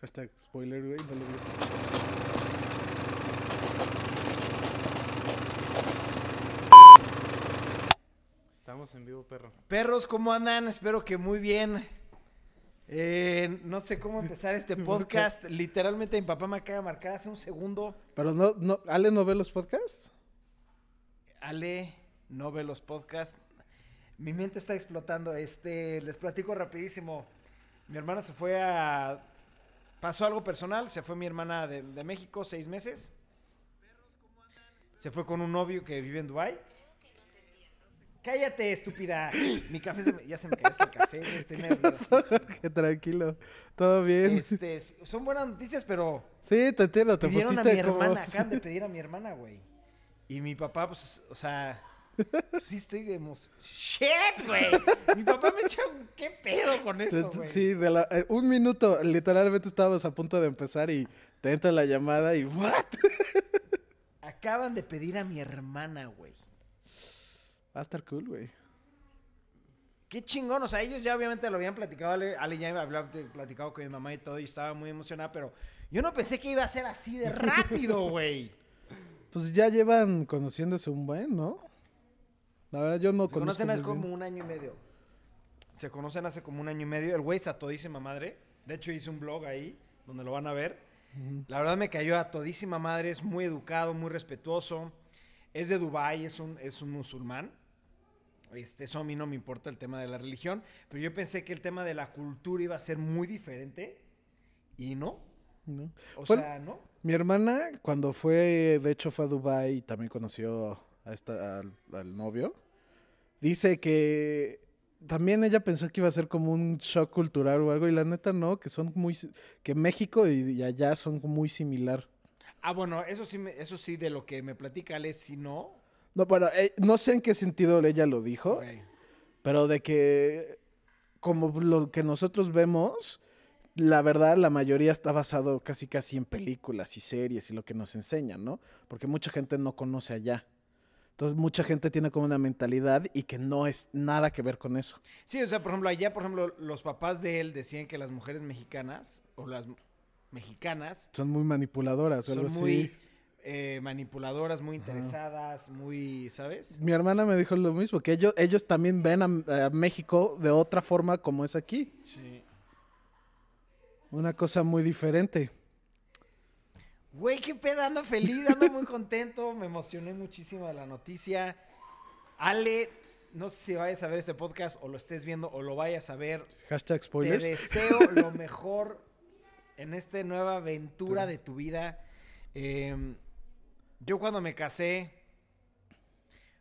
Hashtag spoiler, güey. No lo vi. Estamos en vivo, perro. Perros, ¿cómo andan? Espero que muy bien. Eh, no sé cómo empezar este podcast. Literalmente mi papá me acaba de marcar hace un segundo. Pero no, no, ¿Ale no ve los podcasts? Ale, no ve los podcasts. Mi mente está explotando. Este, les platico rapidísimo. Mi hermana se fue a... Pasó algo personal. Se fue mi hermana de, de México seis meses. Se fue con un novio que vive en Dubai. Cállate, estúpida. Mi café se me- ya se me cayó el café. Estoy nervioso. Que tranquilo. Todo bien. Este, son buenas noticias, pero Sí, te entiendo. Te pidieron a pusiste mi como... hermana, acaban de pedir a mi hermana, güey. Y mi papá, pues, o sea, sí estoy emos... ¡Shit, güey! Mi papá me echó, ¿qué pedo con esto, güey? Sí, de la- eh, un minuto, literalmente estábamos a punto de empezar y te entra la llamada y ¿what? Acaban de pedir a mi hermana, güey. Va a estar cool, güey. Qué chingón, o sea, ellos ya obviamente lo habían platicado, Ale, Ale ya había platicado con mi mamá y todo, y estaba muy emocionada, pero yo no pensé que iba a ser así de rápido, güey. Pues ya llevan conociéndose un buen, ¿no? La verdad yo no Se conozco conocen hace muy bien. como un año y medio. Se conocen hace como un año y medio. El güey es a todísima madre. De hecho, hice un blog ahí donde lo van a ver. Ujú. La verdad me cayó a todísima madre. Es muy educado, muy respetuoso. Es de Dubai, es un, es un musulmán. Este, eso a mí no me importa el tema de la religión. Pero yo pensé que el tema de la cultura iba a ser muy diferente. Y no. ¿no? O Fue- sea, no. Mi hermana, cuando fue, de hecho fue a Dubai y también conoció a esta, al, al novio, dice que también ella pensó que iba a ser como un shock cultural o algo y la neta no, que son muy, que México y, y allá son muy similar. Ah, bueno, eso sí, me- eso sí de lo que me platica Ale, si no. No, bueno, eh, no sé en qué sentido ella lo dijo, pero de que como lo que nosotros vemos, la verdad la mayoría está basado casi casi en películas y series y lo que nos enseñan, ¿no? Porque mucha gente no conoce allá. Entonces mucha gente tiene como una mentalidad y que no es nada que ver con eso. Sí, o sea, por ejemplo, allá, por ejemplo, los papás de él decían que las mujeres mexicanas o las mexicanas Son muy manipuladoras o son algo así. muy eh, manipuladoras, muy interesadas, muy, ¿sabes? Mi hermana me dijo lo mismo, que ellos, ellos también ven a, a México de otra forma como es aquí. Sí. Una cosa muy diferente. Güey, qué pedo, ando feliz, ando muy contento, me emocioné muchísimo de la noticia. Ale, no sé si vayas a ver este podcast o lo estés viendo o lo vayas a ver. Hashtag Te spoilers. deseo lo mejor en esta nueva aventura de tu vida. Eh, yo cuando me casé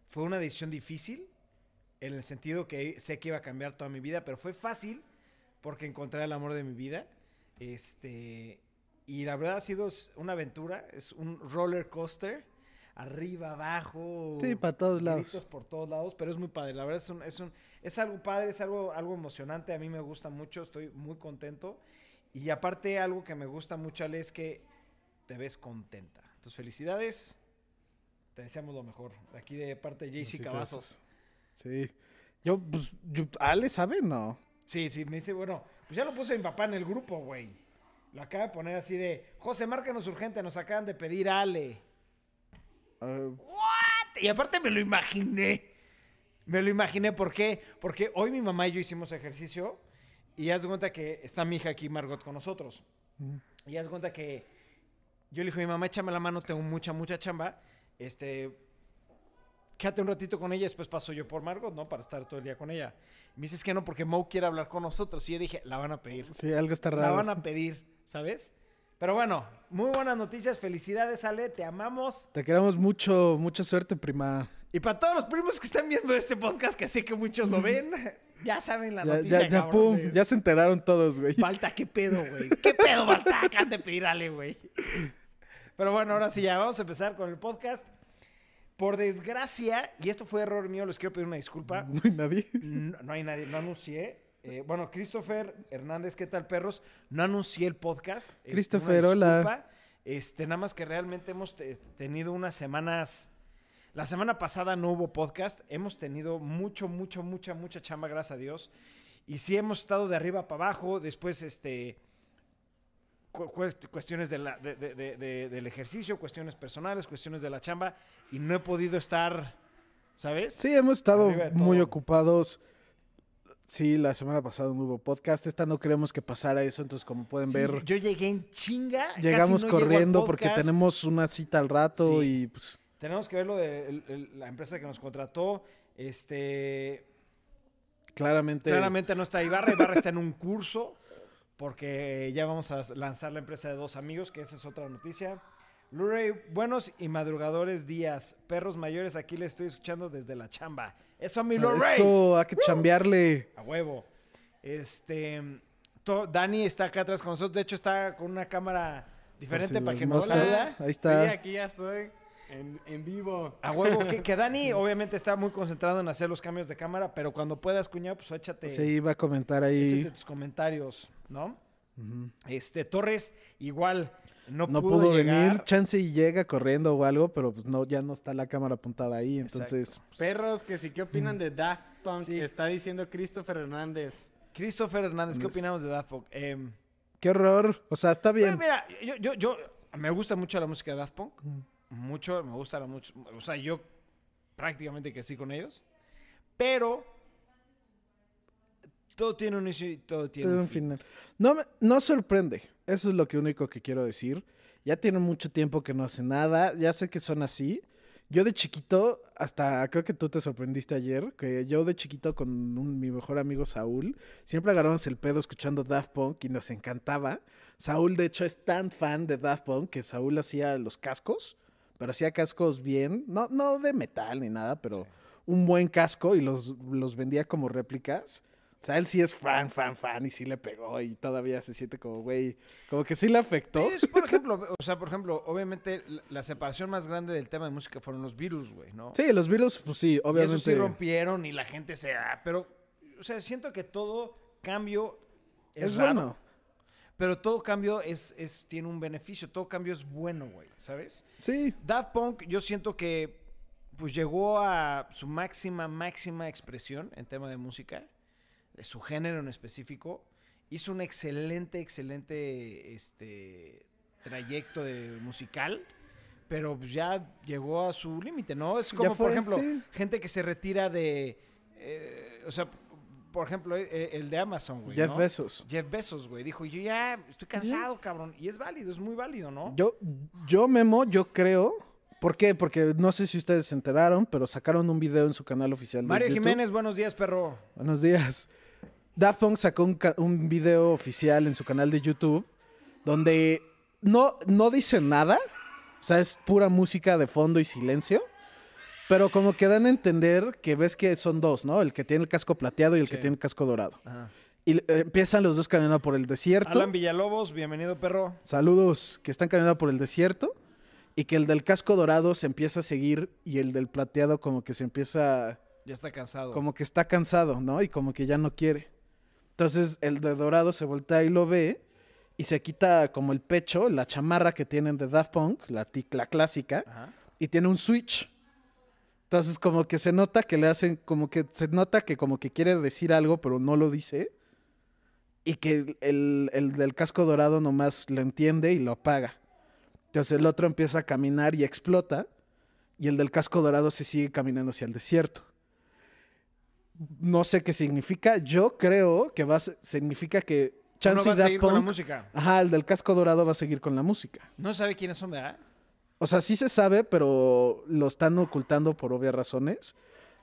fue una decisión difícil, en el sentido que sé que iba a cambiar toda mi vida, pero fue fácil porque encontré el amor de mi vida. Este, y la verdad ha sido una aventura, es un roller coaster, arriba, abajo. Sí, para todos lados. por todos lados, pero es muy padre. La verdad es un, es un, es algo padre, es algo, algo emocionante. A mí me gusta mucho, estoy muy contento. Y aparte, algo que me gusta mucho, Ale, es que te ves contenta. Entonces, felicidades. Te deseamos lo mejor. Aquí de parte de JC Cavazos. Sí. Yo, pues, yo, ¿Ale sabe? No. Sí, sí, me dice, bueno, pues ya lo puse mi papá en el grupo, güey. Lo acaba de poner así de, José, márcanos urgente, nos acaban de pedir Ale. Ah, Y aparte me lo imaginé. Me lo imaginé, ¿por qué? Porque hoy mi mamá y yo hicimos ejercicio y haz de cuenta que está mi hija aquí, Margot, con nosotros. mm. Y haz de cuenta que yo le dije mi mamá, échame la mano, tengo mucha, mucha chamba. Este, quédate un ratito con ella, después paso yo por Margot, ¿no? Para estar todo el día con ella. Y me dices que no, porque Mo quiere hablar con nosotros. Y yo dije, la van a pedir. sí, algo está La raro. van a pedir, ¿sabes? Pero bueno, muy buenas noticias, felicidades, Ale, te amamos. Te queremos mucho, mucha suerte, prima. Y para todos los primos que están viendo este podcast, que sé que muchos lo ven, ya saben la Ya, noticia, ya, ya, pum, ya se enteraron todos, güey. Falta, ¿qué pedo, güey? ¿Qué pedo, Balta? Acaban de pedir Ale, güey. Pero bueno, ahora sí, ya vamos a empezar con el podcast. Por desgracia, y esto fue error mío, les quiero pedir una disculpa. No hay nadie. No, no hay nadie, no anuncié. Eh, bueno, Christopher Hernández, ¿qué tal, perros? No anuncié el podcast. Este, Christopher, hola. Este, nada más que realmente hemos te- tenido unas semanas. La semana pasada no hubo podcast. Hemos tenido mucho, mucho, mucha, mucha chamba, gracias a Dios. Y sí hemos estado de arriba para abajo. Después, este. cu- cuest- cuestiones de la- de- de- de- de- del ejercicio, cuestiones personales, cuestiones de la chamba, y no he podido estar, ¿sabes? Sí, hemos estado muy ocupados. Sí, la semana pasada no hubo podcast. Esta no queremos que pasara eso, entonces como pueden Sí, ver, yo llegué en chinga. llegamos no corriendo porque tenemos una cita al rato Sí. y pues Tenemos que ver lo de el- el- la empresa que nos contrató. Este, claramente... claramente no está Ibarra. Ibarra está en un curso porque ya vamos a lanzar la empresa de dos amigos, que esa es otra noticia. Luray, buenos y madrugadores días. Perros mayores, aquí les estoy escuchando desde la chamba. Eso, mi o sea, eso, hay que chambearle. A huevo. Este. to- Dani está acá atrás con nosotros. De hecho, está con una cámara diferente si para que no la. Ahí está. Sí, aquí ya estoy. En, en vivo. A huevo. Que, que Dani, obviamente, está muy concentrado en hacer los cambios de cámara, pero cuando puedas, cuñado, pues échate, Se iba a comentar ahí. échate tus comentarios, ¿no? Este, Torres, igual, no, No pudo, venir, chance y llega corriendo o algo, pero pues no, ya no está la cámara apuntada ahí, entonces... pues, Perros, que sí, ¿qué opinan de Daft Punk? Sí. Está diciendo Christopher Hernández. Christopher Hernández, ¿qué opinamos de Daft Punk? Em, qué horror, o sea, está bien. Bueno, mira, yo, yo, yo, me gusta mucho la música de Daft Punk. Mucho, me gusta la mucho. O sea, yo prácticamente que sí con ellos. Pero todo tiene un inicio y todo tiene Todo un un fin. final. No, no sorprende. Eso es lo que único que quiero decir. Ya tiene mucho tiempo que no hace nada. Ya sé que son así. Yo de chiquito, hasta creo que tú te sorprendiste ayer, que yo de chiquito con un- mi mejor amigo Saúl, siempre agarramos el pedo escuchando Daft Punk y nos encantaba. Saúl, de hecho, es tan fan de Daft Punk que Saúl hacía los cascos, pero hacía cascos bien, no, no de metal ni nada, pero un buen casco y los, los vendía como réplicas. O sea, él sí es fan, fan, fan y sí le pegó y todavía se siente como, güey, como que sí le afectó. Es, por ejemplo, o sea, por ejemplo, obviamente la, separación más grande del tema de música fueron los Beatles, güey, ¿no? Sí, los Beatles, pues sí, Y eso obviamente. sí rompieron y la gente se... ah, pero, o sea, siento que todo cambio es, es raro, bueno. Pero todo cambio es, es, tiene un beneficio. Todo cambio es bueno, güey, ¿sabes? Sí, Daft Punk, yo siento que pues llegó a su máxima, máxima expresión en tema de música, de su género en específico. Hizo un excelente, excelente este, trayecto de musical, pero pues, ya llegó a su límite, ¿no? Es como, por ejemplo, sí. gente que se retira de, eh, o sea, por ejemplo, eh, el de Amazon, güey. Jeff ¿no? Bezos. Jeff Bezos, güey, dijo, yo ya estoy cansado, cabrón. Y es válido, es muy válido, ¿no? Yo, yo, Memo, yo creo. ¿Por qué? Porque no sé si ustedes se enteraron, pero sacaron un video en su canal oficial de Mario YouTube. Jiménez, buenos días, perro. Buenos días. Daft Punk sacó un, video oficial en su canal de YouTube donde no, no dice nada. O sea, es pura música de fondo y silencio. Pero como que dan a entender que ves que son dos, ¿no? El que tiene el casco plateado y el que tiene el casco dorado. Y eh, empiezan los dos caminando por el desierto. Alan Villalobos, bienvenido, perro. Saludos, que están caminando por el desierto. Y que el del casco dorado se empieza a seguir y el del plateado como que se empieza Ya está cansado. como que está cansado, ¿no? Y como que ya no quiere. Entonces el de dorado se voltea y lo ve y se quita como el pecho, la chamarra que tienen de Daft Punk, la, la clásica, Ajá. y tiene un switch. Entonces como que se nota que le hacen, como que se nota que como que quiere decir algo, pero no lo dice. Y que el, el del casco dorado nomás lo entiende y lo apaga. Entonces el otro empieza a caminar y explota. Y el del casco dorado se sigue caminando hacia el desierto. No sé qué significa. Yo creo que va a significa que Chance va a seguir con la música. Ajá, el del casco dorado va a seguir con la música. No sabe quiénes son, ¿verdad? O sea, sí se sabe, pero lo están ocultando por obvias razones.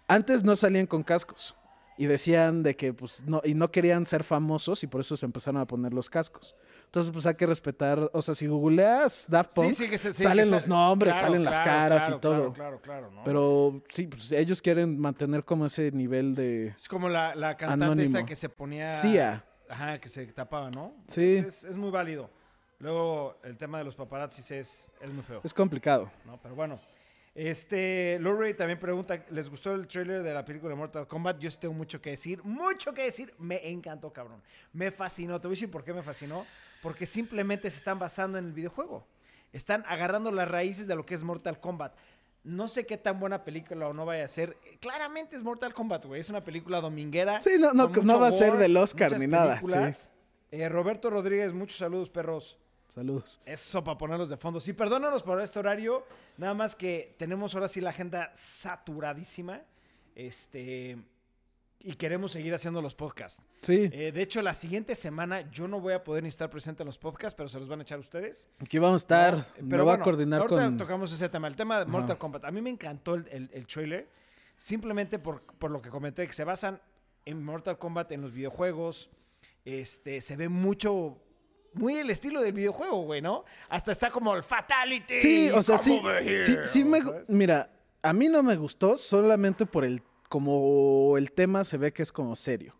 Antes no salían con cascos y decían de que pues no y no querían ser famosos y por eso se empezaron a poner los cascos. Entonces, pues hay que respetar, o sea, si googleas Daft Punk, que se- sí, salen los nombres, claro, salen las claro, caras claro, y todo. Claro, claro, claro, ¿no? Pero sí, pues ellos quieren mantener como ese nivel de Es como la, la cantante esa Anónimo. que se ponía... CIA. Ajá, que se tapaba, ¿no? Sí. Es, es- es muy válido. Luego, el tema de los paparazzis es, es muy feo. Es complicado. ¿no? Pero bueno. Este, Lorray también pregunta, ¿les gustó el trailer de la película de Mortal Kombat? Yo sí tengo mucho que decir, mucho que decir. Me encantó, cabrón. Me fascinó. Te voy a decir por qué me fascinó. Porque simplemente se están basando en el videojuego. Están agarrando las raíces de lo que es Mortal Kombat. No sé qué tan buena película o no vaya a ser. Claramente es Mortal Kombat, güey. Es una película dominguera. Sí, no, no, no va a ser del Oscar ni nada, películas. Eh, Roberto Rodríguez, muchos saludos, perros. Saludos. Eso para ponerlos de fondo. Sí, perdónanos por este horario. Nada más que tenemos ahora sí la agenda saturadísima. Este. Y queremos seguir haciendo los podcasts. Sí, Eh, de hecho, la siguiente semana yo no voy a poder ni estar presente en los podcasts, pero se los van a echar ustedes. aquí vamos a estar. ¿no? Me voy a coordinar ahorita con. tocamos ese tema, el tema de. Mortal Kombat. A mí me encantó el, el- el trailer, simplemente por, por lo que comenté, que se basan en Mortal Kombat en los videojuegos. Este, se ve mucho, muy el estilo del videojuego, güey, ¿no? Hasta está como el Fatality. Sí, o sea, sí. Sí, me. Mira, a mí no me gustó solamente por el. Como el tema se ve que es como serio.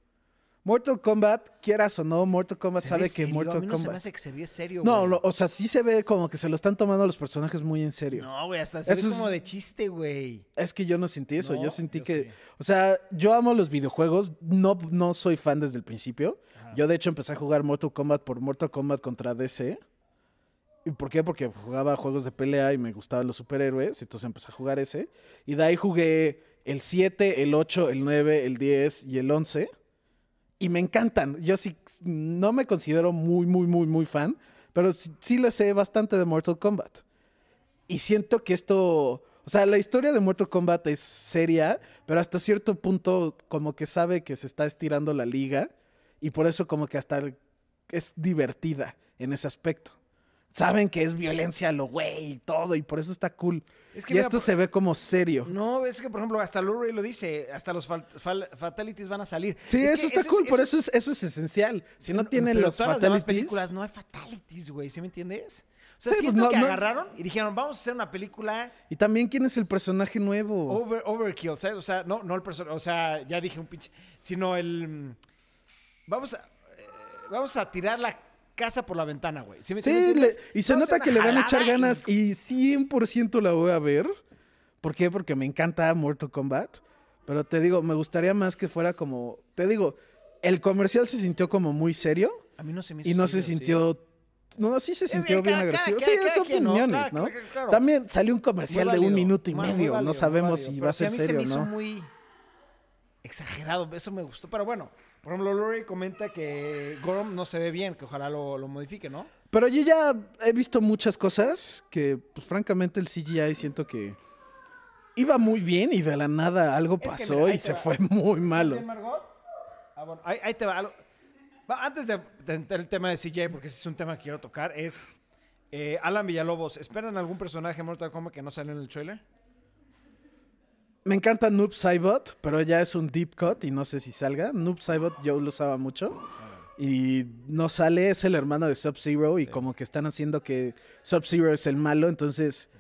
Mortal Kombat, quieras o no, Mortal Kombat Se sabe que a Mortal mí no se me Kombat. hace que se ve serio, No, o sea, sí se ve como que se lo están tomando los personajes muy en serio. No, güey, hasta se Eso ve es- como de chiste, güey. Es que yo no sentí eso, No, yo sentí yo que, sí. o sea, yo amo los videojuegos, no, no soy fan desde el principio. Ajá. Yo de hecho empecé a jugar Mortal Kombat por Mortal Kombat contra DC. ¿Y por qué? Porque jugaba juegos de pelea y me gustaban los superhéroes, entonces empecé a jugar ese. Y de ahí jugué el 7, el 8, el 9, el 10 y el 11. Y me encantan. Yo sí no me considero muy, muy, muy, muy fan, pero sí, sí le sé bastante de Mortal Kombat. Y siento que esto, o sea, la historia de Mortal Kombat es seria, pero hasta cierto punto como que sabe que se está estirando la liga y por eso como que hasta es divertida en ese aspecto. Saben que es violencia lo güey y todo y por eso está cool. Es y mira, esto por- se ve como serio. No, es que, por ejemplo, hasta Luray lo dice, hasta los fal- fal- fatalities van a salir. Sí, Es eso está es- cool, por eso es, eso es esencial. Si no, tienen los todas las fatalities... películas no hay fatalities, güey, ¿sí me entiendes? O sea, Sí, pues siento no- que no- agarraron y dijeron, vamos a hacer una película Y también quién es el personaje nuevo. over, overkill, ¿sabes? O sea, no, no el personaje, o sea, ya dije un pinche, sino el... mm, Vamos a, eh, vamos a tirar la casa por la ventana, güey. ¿Sí me, sí me Sí, le- entiendes? y se nota que le van a echar ganas y 100% la voy a ver. ¿Por qué? Porque me encanta Mortal Kombat. Pero te digo, me gustaría más que fuera como... Te digo, el comercial se sintió como muy serio A mí no se me hizo y no se serio, sí. sintió... No, sí se sintió bien agresivo. cada- sí, cada es ¿no? opiniones, ¿no? claro, claro. También salió un comercial de un minuto y medio. válido, no sabemos válido. si va a ser mí se serio me o hizo no. muy exagerado, eso me gustó. Pero bueno, por ejemplo, Lori comenta que Gorom no se ve bien, que ojalá lo, lo modifique, ¿no? Pero yo ya he visto muchas cosas que, pues francamente, el CGI siento que iba muy bien y de la nada algo pasó mira, y se va. fue muy malo. Ah, bueno, ahí, ahí te va. Antes de, entrar el tema de CJ, porque ese es un tema que quiero tocar, es eh, Alan Villalobos. ¿Esperan algún personaje Mortal Kombat que no salió en el trailer? Me encanta Noob Saibot, pero ya es un deep cut y no sé si salga. Noob Saibot yo lo usaba mucho y no sale, es el hermano de Sub-Zero y como que están haciendo que Sub-Zero es el malo, entonces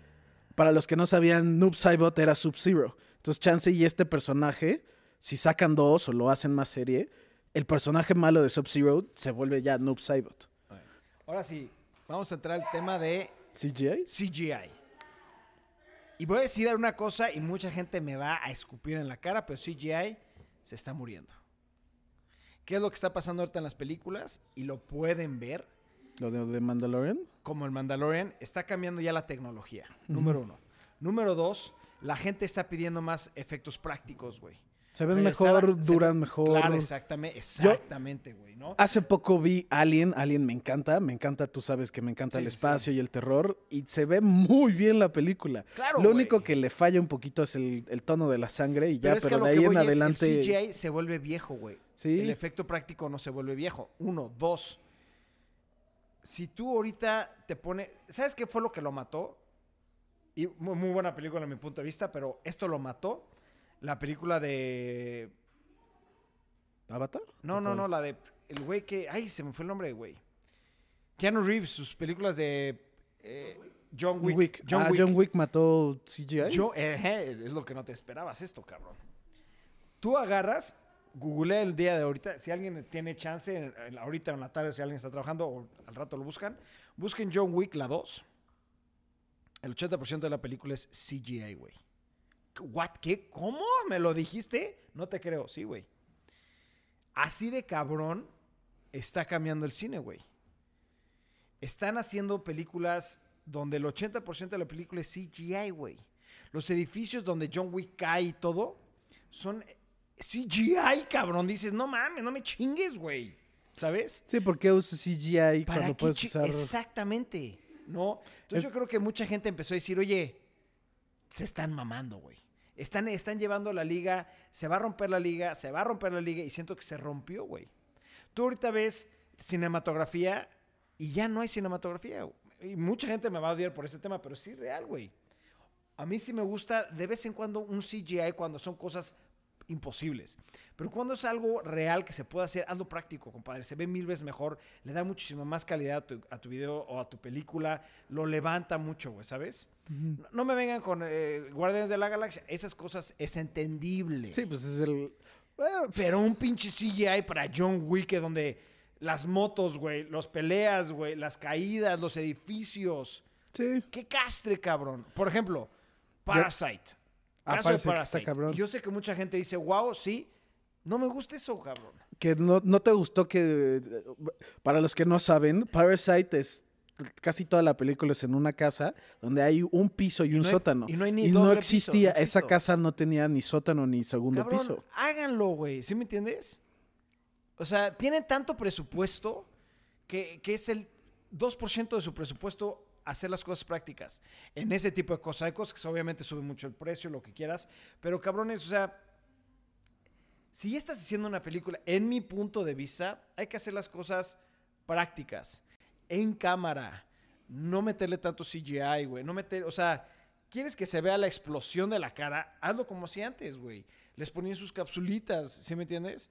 para los que no sabían, Noob Saibot era Sub-Zero. Entonces Chance y este personaje, si sacan dos o lo hacen más serie, el personaje malo de Sub-Zero se vuelve ya Noob Saibot. Ahora sí, vamos a entrar al tema de ¿CGI? CGI. Y voy a decir una cosa y mucha gente me va a escupir en la cara, pero CGI se está muriendo. ¿Qué es lo que está pasando ahorita en las películas? Y lo pueden ver, ¿Lo de, de Mandalorian? como el Mandalorian, está cambiando ya la tecnología. Número uno. Número dos, la gente está pidiendo más efectos prácticos, güey. Se ven mejor, duran mejor. Claro, exactamente, exactamente, güey, ¿no? Hace poco vi Alien, Alien me encanta, me encanta, tú sabes que me encanta Sí, el sí, espacio y el terror, y se ve muy bien la película. Claro, Lo único que le falla un poquito es el, el tono de la sangre y ya, pero de ahí en es, adelante... El CGI se vuelve viejo, güey. Sí. El efecto práctico no se vuelve viejo. Uno, dos. Si tú ahorita te pones. ¿Sabes qué fue lo que lo mató? Y muy, muy buena película a mi punto de vista, pero esto lo mató. La película de. ¿Avatar? No, ¿O no, no, la de. El güey que. Ay, se me fue el nombre, güey. Keanu Reeves, sus películas de. eh, John Wick. Wick. John Ah, Wick. John Wick mató CGI. Yo, eh, es lo que no te esperabas esto, cabrón. Tú agarras, googlea el día de ahorita, si alguien tiene chance, en- en- ahorita en la tarde, si alguien está trabajando o al rato lo buscan, busquen John Wick la 2. El 80% de la película es CGI, güey. ¿What? ¿Qué? ¿Cómo? ¿Me lo dijiste? No te creo, sí, güey. Así de cabrón está cambiando el cine, güey. Están haciendo películas donde el 80% de la película es CGI, güey. Los edificios donde John Wick cae y todo son CGI, cabrón. Dices, no mames, no me chingues, güey. ¿sabes? Sí, porque usas CGI ¿Para cuando puedes usar. Exactamente, ¿no? Entonces Es- yo creo que mucha gente empezó a decir, oye, se están mamando, güey. Están, están llevando la liga, se va a romper la liga, se va a romper la liga y siento que se rompió, güey. Tú ahorita ves cinematografía y ya no hay cinematografía. Y mucha gente me va a odiar por ese tema, pero sí real, güey. A mí sí me gusta de vez en cuando un CGI cuando son cosas imposibles. Pero cuando es algo real que se puede hacer, hazlo práctico, compadre. Se ve mil veces mejor, le da muchísima más calidad a tu, a tu video o a tu película, lo levanta mucho, güey, ¿sabes? No, no me vengan con eh, Guardianes de la Galaxia, esas cosas es entendible. Sí, pues es el. bueno, pues, Pero un pinche CGI para John Wick eh, donde las motos, güey, los peleas, güey, las caídas, los edificios. Sí. ¡Qué castre, cabrón! Por ejemplo, Parasite. Ah, Caso de Parasite está cabrón. Yo sé que mucha gente dice, wow, sí. No me gusta eso, cabrón. Que no, no te gustó que. Para los que no saben, Parasite es. Casi toda la película es en una casa donde hay un piso y un no hay- sótano. y no hay ni y no piso, existía, no esa casa no tenía ni sótano ni segundo Cabrón, piso. háganlo, güey. ¿Sí me entiendes? O sea, tienen tanto presupuesto que, que es el 2% de su presupuesto hacer las cosas prácticas. En ese tipo de cosas. Hay cosas que obviamente suben mucho el precio, lo que quieras. Pero cabrones, o sea, si ya estás haciendo una película, en mi punto de vista, hay que hacer las cosas prácticas, en cámara, no meterle tanto CGI, güey, no meter, o sea, quieres que se vea la explosión de la cara, hazlo como si antes, güey. Les ponían sus capsulitas, ¿sí me entiendes?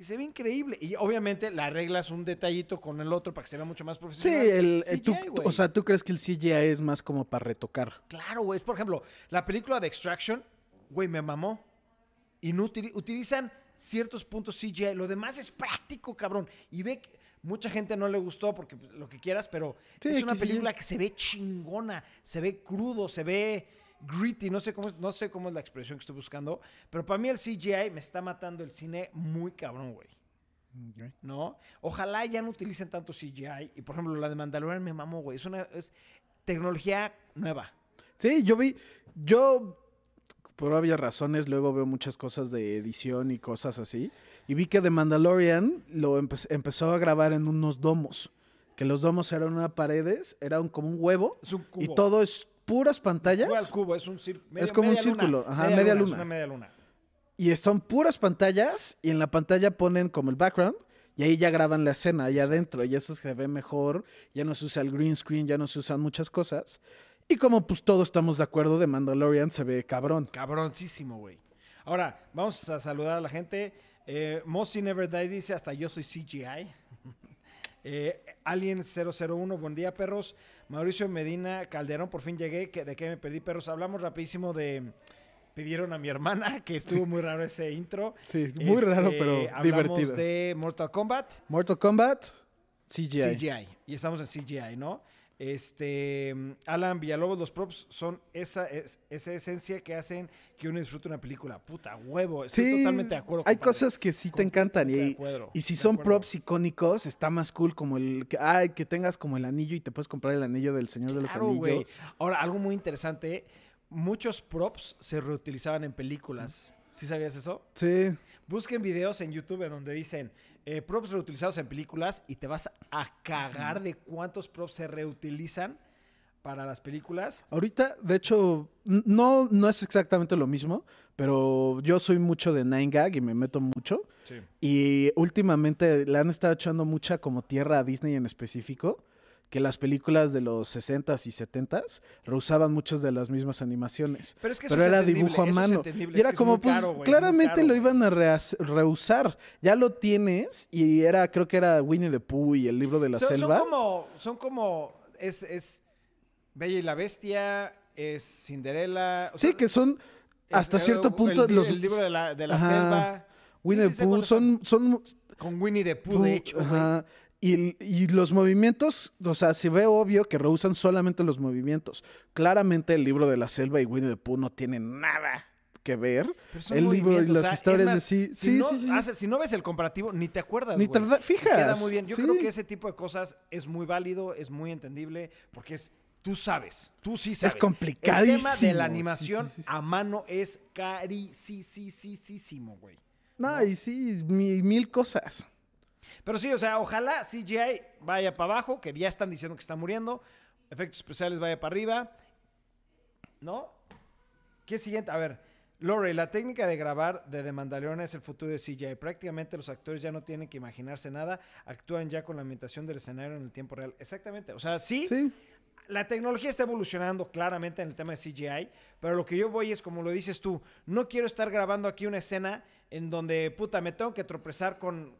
Y se ve increíble. Y obviamente le arreglas un detallito con el otro para que se vea mucho más Sí, profesional. el, el- tú- CGI, tú- güey. o sea, ¿tú crees que el CGI es más como para retocar? Claro, güey. Por ejemplo, la película de Extraction, güey, me mamó. Y no utili- utilizan ciertos puntos CGI. Lo demás es práctico, cabrón. Y ve que mucha gente no le gustó porque pues, lo que quieras, pero Sí, es una que sí. película que se ve chingona, se ve crudo, se ve gritty. No sé cómo, es- no sé cómo es la expresión que estoy buscando, pero para mí el CGI me está matando el cine muy cabrón, güey. ¿no? Ojalá ya no utilicen tanto CGI. Y por ejemplo, la de Mandalorian me mamó, güey. Es una es tecnología nueva. Sí, yo vi, yo por obvias razones luego veo muchas cosas de edición y cosas así. Y vi que The Mandalorian lo empe- empezó a grabar en unos domos. Que los domos eran unas paredes, eran como un huevo. Es un cubo. Y todo es puras pantallas. Cubo, es un círculo. Es como un círculo, ajá, media luna. una media luna. Y son puras pantallas. Y en la pantalla ponen como el background. Y ahí ya graban la escena, allá adentro. Y eso se ve mejor. Ya no se usa el green screen, ya no se usan muchas cosas. Y como pues todos estamos de acuerdo, de Mandalorian se ve cabrón. Cabroncísimo, güey. Ahora, vamos a saludar a la gente. Eh, Mossy Never Die dice, hasta yo soy CGI. Eh, Alien 001, buen día, perros. Mauricio Medina Calderón, por fin llegué. ¿De qué me perdí, perros? Hablamos rapidísimo de... Pidieron a mi hermana, que estuvo muy raro ese intro. Sí, muy raro, Este, pero hablamos divertido. de Mortal Kombat. Mortal Kombat, CGI. CGI. Y estamos en CGI, ¿no? Este, Alan Villalobos, los props son esa, es- esa esencia que hacen que uno disfrute una película. Puta huevo. Estoy Sí, totalmente de acuerdo. hay compadre. cosas que sí te encantan y, acuerdo, y si son acuerdo. props icónicos, está más cool como el que, ay, que tengas como el anillo y te puedes comprar el anillo del Señor de los. Anillos. Ahora, algo muy interesante. Muchos props se reutilizaban en películas. ¿Sí sabías eso? Sí. Busquen videos en YouTube en donde dicen eh, props reutilizados en películas y te vas a cagar de cuántos props se reutilizan para las películas. Ahorita, de hecho, no, no es exactamente lo mismo, pero yo soy mucho de Nine Gag y me meto mucho. Sí. Y últimamente le han estado echando mucha como tierra a Disney en específico, que las películas de los 60s y 70s reusaban muchas de las mismas animaciones. Pero es que pero era dibujo a es mano. Y era como, pues, caro, claramente caro, lo iban a rehac- reusar. Ya lo tienes y era, creo que era Winnie the Pooh y el libro de la son, son selva. como, son como, es, es Bella y la Bestia, es Cinderella. o Sí, que son hasta cierto el punto li- los... El libro de la, de la selva. Winnie the sí Pooh son, son Con Winnie the Pooh, de hecho. Ajá. Y, y los movimientos, o sea, se ve obvio que rehusan solamente los movimientos. Claramente el libro de la selva y Winnie the Pooh no tienen nada que ver. Pero son El libro y las o sea, es historias de sí. Si, Sí, no sí, sí. si no ves el comparativo, ni te acuerdas, Ni te fijas. Queda muy bien. Yo creo que ese tipo de cosas es muy válido, es muy entendible, porque es, tú sabes, tú sí sabes. El complicadísimo. tema de la animación sí, sí, sí. a mano es carísimo, güey. No, y sí, mi- mil cosas. Pero sí, o sea, ojalá CGI vaya para abajo, que ya están diciendo que está muriendo. Efectos especiales vaya para arriba. ¿No? ¿Qué siguiente? A ver, Lore, la técnica de grabar de The Mandalorian es el futuro de CGI. Prácticamente los actores ya no tienen que imaginarse nada, actúan ya con la ambientación del escenario en el tiempo real. Exactamente. O sea, sí, Sí, la tecnología está evolucionando claramente en el tema de CGI, pero lo que yo voy es, como lo dices tú, no quiero estar grabando aquí una escena en donde, puta, me tengo que tropezar con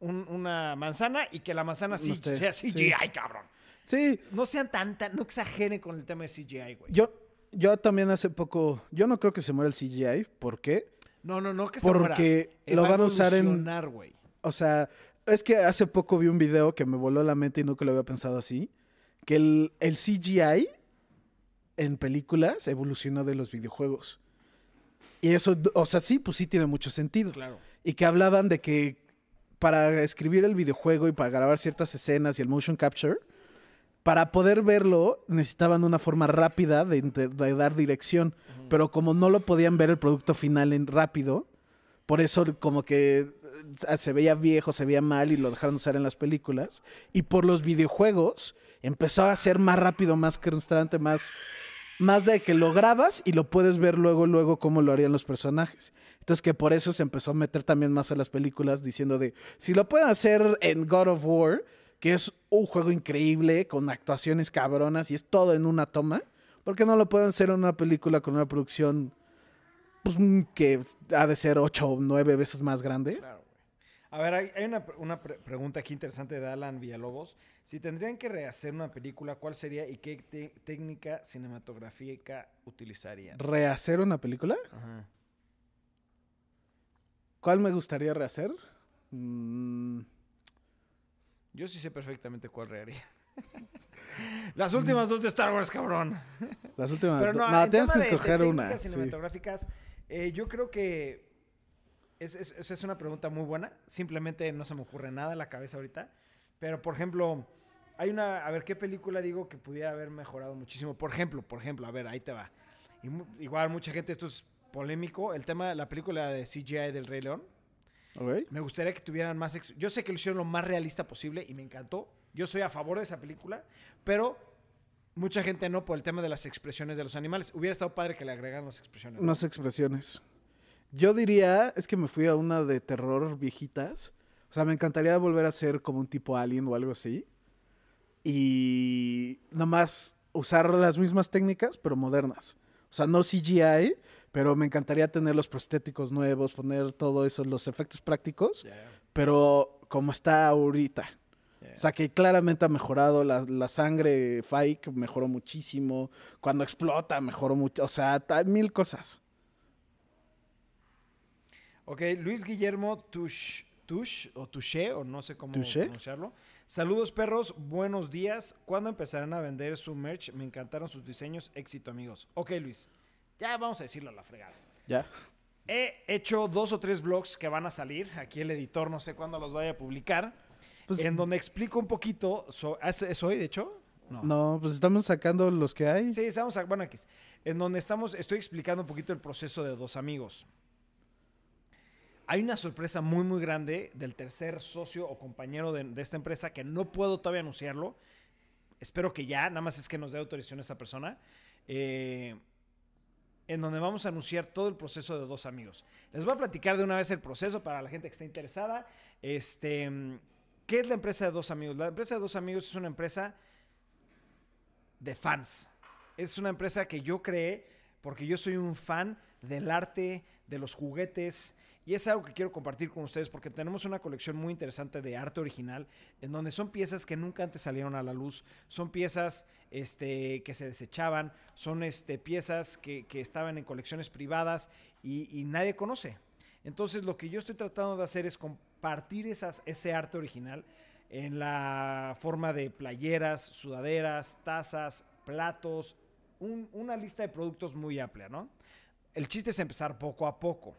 un- una manzana y que la manzana sí esté, sea sí. CGI, cabrón. sí. No sean tan, tan- no exageren con el tema de CGI, güey. Yo, yo también hace poco, yo no creo que se muera el CGI. ¿Por qué? No, no, no que se muera. Porque Eh, lo va van a usar en... güey. O sea, es que hace poco vi un video que me voló la mente y nunca lo había pensado así. Que el, el CGI en películas evolucionó de los videojuegos. Y eso, o sea, sí, pues sí tiene mucho sentido. Claro. Y que hablaban de que para escribir el videojuego y para grabar ciertas escenas y el motion capture, para poder verlo necesitaban una forma rápida de, de- de dar dirección. Pero como no lo podían ver el producto final en rápido, por eso como que eh, se veía viejo, se veía mal y lo dejaron usar en las películas. Y por los videojuegos empezó a ser más rápido, más constante, más, más de que lo grabas y lo puedes ver luego, luego cómo lo harían los personajes. Entonces que por eso se empezó a meter también más a las películas diciendo de, si lo pueden hacer en God of War, que es un juego increíble, con actuaciones cabronas y es todo en una toma, ¿por qué no lo pueden hacer en una película con una producción pues, que ha de ser ocho o nueve veces más grande? Claro. A ver, hay, hay una, una pre- pregunta aquí interesante de Alan Villalobos. Si tendrían que rehacer una película, ¿cuál sería y qué técnica cinematográfica utilizarían? ¿Rehacer una película? Ajá. ¿Cuál me gustaría rehacer? Mm, Yo sí sé perfectamente cuál reharía. Las últimas dos de Star Wars, cabrón. las últimas. Pero do- no, no, en tienes que de- de escoger una. técnicas sí. cinematográficas, eh, yo creo que es, es- es- una pregunta muy buena. Simplemente no se me ocurre nada en la cabeza ahorita. Pero, por ejemplo, hay una... A ver, ¿qué película digo que pudiera haber mejorado muchísimo? Por ejemplo, por ejemplo, a ver, ahí te va. Y igual mucha gente, esto es polémico. El tema de la película de CGI del Rey León. Ok. Me gustaría que tuvieran más... ex- Yo sé que lo hicieron lo más realista posible y me encantó. Yo soy a favor de esa película, pero mucha gente no por el tema de las expresiones de los animales. Hubiera estado padre que le agregaran las expresiones. ¿no? Unas expresiones. Yo diría, es que me fui a una de terror viejitas. O sea, me encantaría volver a ser como un tipo alien o algo así. Y nomás usar las mismas técnicas, pero modernas. O sea, no CGI, pero me encantaría tener los prostéticos nuevos, poner todo eso, los efectos prácticos, pero como está ahorita. O sea, que claramente ha mejorado. La, la sangre fake mejoró muchísimo. Cuando explota, mejoró mucho. O sea, mil cosas. Ok, Luis Guillermo Tush, Tush o Touché, o no sé cómo pronunciarlo. Saludos perros, buenos días. ¿Cuándo empezarán a vender su merch? Me encantaron sus diseños. Éxito, amigos. Ok, Luis. Ya vamos a decirlo a la fregada. Ya. He hecho dos o tres blogs que van a salir. Aquí el editor no sé cuándo los vaya a publicar. Pues, en donde explico un poquito. so- ¿es, es hoy, de hecho? No, pues estamos sacando los que hay. Sí, estamos, bueno, aquí. En donde estamos, estoy explicando un poquito el proceso de dos amigos. Hay una sorpresa muy, muy grande del tercer socio o compañero de, esta empresa que no puedo todavía anunciarlo. Espero que ya, nada más es que nos dé autorización esta persona. Eh, en donde vamos a anunciar todo el proceso de dos amigos. Les voy a platicar de una vez el proceso para la gente que esté interesada. Este, ¿Qué es la empresa de dos amigos? La empresa de dos amigos es una empresa de fans. Es una empresa que yo creé porque yo soy un fan del arte, de los juguetes, y es algo que quiero compartir con ustedes porque tenemos una colección muy interesante de arte original, en donde son piezas que nunca antes salieron a la luz, son piezas este, que se desechaban, son este, piezas que, que estaban en colecciones privadas y, y nadie conoce. Entonces lo que yo estoy tratando de hacer es compartir esas, ese arte original en la forma de playeras, sudaderas, tazas, platos, un- una lista de productos muy amplia, ¿no? El chiste es empezar poco a poco.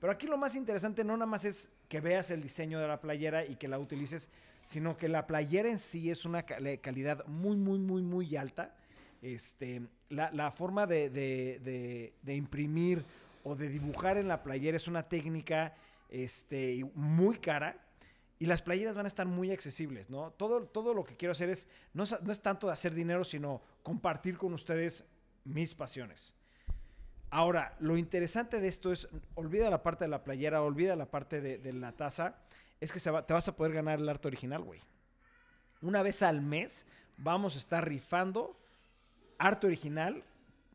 Pero aquí lo más interesante no nada más es que veas el diseño de la playera y que la utilices, sino que la playera en sí es una cali- calidad muy, muy, muy, muy alta. Este, la, la forma de, de- de- de imprimir o de dibujar en la playera es una técnica este, muy cara Y las playeras van a estar muy accesibles, ¿no? Todo, todo lo que quiero hacer es, no, es- no es tanto de hacer dinero, sino compartir con ustedes mis pasiones. Ahora, lo interesante de esto es, olvida la parte de la playera, olvida la parte de, la taza, es que se va- te vas a poder ganar el arte original, güey. Una vez al mes vamos a estar rifando arte original,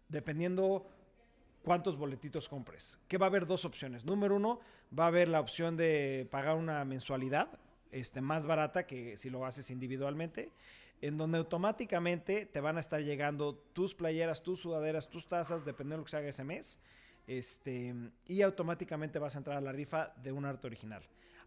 dependiendo cuántos boletitos compres. Que va a haber dos opciones. Número uno, va a haber la opción de pagar una mensualidad este, más barata que si lo haces individualmente, en donde automáticamente te van a estar llegando tus playeras, tus sudaderas, tus tazas, dependiendo de lo que se haga ese mes. Este, y automáticamente vas a entrar a la rifa de un arte original.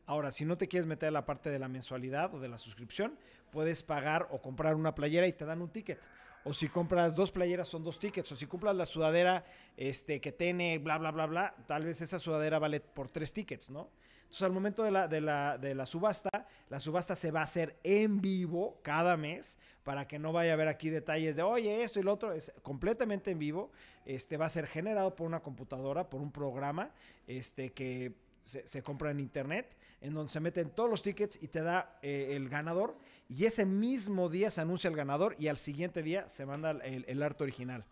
Ahora, si no te quieres meter a la parte de la mensualidad o de la suscripción, puedes pagar o comprar una playera y te dan un ticket. O si compras dos playeras son dos tickets. O si compras la sudadera este, que tiene bla, bla, bla, bla, tal vez esa sudadera vale por tres tickets, ¿no? Entonces al momento de la, de la, de la subasta, la subasta se va a hacer en vivo cada mes para que no vaya a haber aquí detalles de, oye, esto y lo otro, es completamente en vivo. Este va a ser generado por una computadora, por un programa este, que se, compra en internet, en donde se meten todos los tickets y te da eh, el ganador. Y ese mismo día se anuncia el ganador y al siguiente día se manda el, el arte original.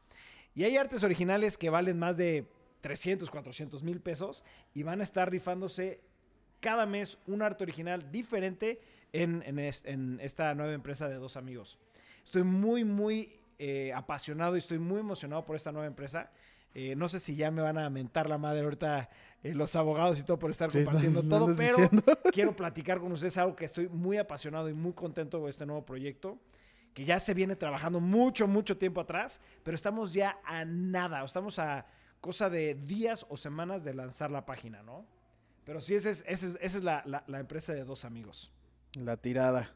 Y hay artes originales que valen más de 300, 400 mil pesos y van a estar rifándose cada mes un arte original diferente en, en est- en esta nueva empresa de dos amigos. Estoy muy, muy eh, apasionado y estoy muy emocionado por esta nueva empresa. Eh, no sé si ya me van a mentar la madre ahorita eh, los abogados y todo por estar Sí, compartiendo no- todo, pero diciendo. quiero platicar con ustedes algo que estoy muy apasionado y muy contento con este nuevo proyecto, que ya se viene trabajando mucho, mucho tiempo atrás, pero estamos ya a nada, estamos a cosa de días o semanas de lanzar la página, ¿no? Pero sí, esa es, esa es, esa es la, la- la empresa de dos amigos. La tirada.